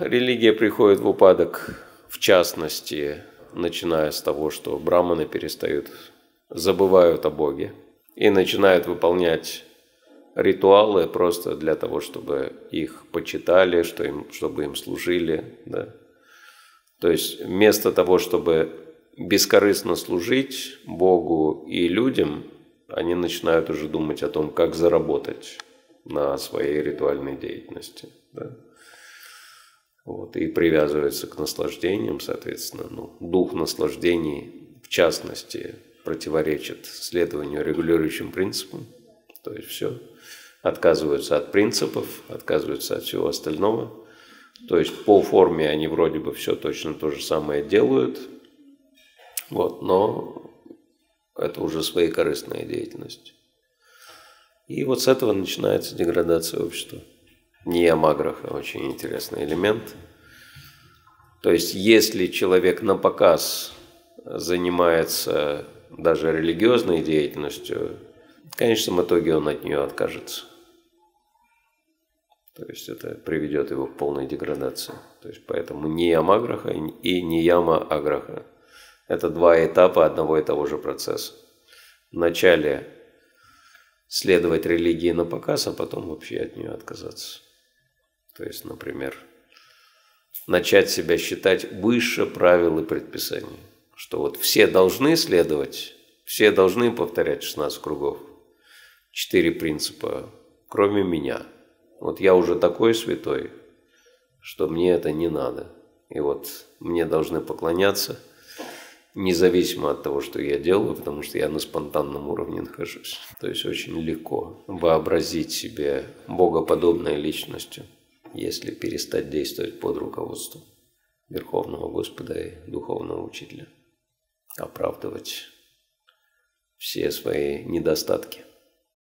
Религия приходит в упадок, в частности, начиная с того, что браманы перестают, забывают о Боге и начинают выполнять ритуалы просто для того, чтобы их почитали, что им, чтобы им служили. Да. То есть вместо того, чтобы бескорыстно служить Богу и людям, они начинают уже думать о том, как заработать на своей ритуальной деятельности. Да? Вот, и привязывается к наслаждениям, соответственно. Ну, дух наслаждений, в частности, противоречит следованию регулирующим принципам. То есть все. Отказываются от принципов, отказываются от всего остального. То есть по форме они вроде бы все точно то же самое делают, вот, но это уже свои корыстная деятельность. И вот с этого начинается деградация общества. Ниямаграха – очень интересный элемент. То есть, если человек на показ занимается даже религиозной деятельностью, в конечном итоге он от нее откажется. То есть это приведет его к полной деградации. То есть поэтому ниямаграха и нияма аграха – это два этапа одного и того же процесса. Вначале следовать религии на показ, а потом вообще от нее отказаться. То есть, например, начать себя считать выше правил и предписаний. Что вот все должны следовать, все должны повторять 16 кругов. Четыре принципа, кроме меня. Вот я уже такой святой, что мне это не надо. И вот мне должны поклоняться – независимо от того, что я делаю, потому что я на спонтанном уровне нахожусь. То есть очень легко вообразить себе богоподобной личностью, если перестать действовать под руководством Верховного Господа и Духовного Учителя, оправдывать все свои недостатки.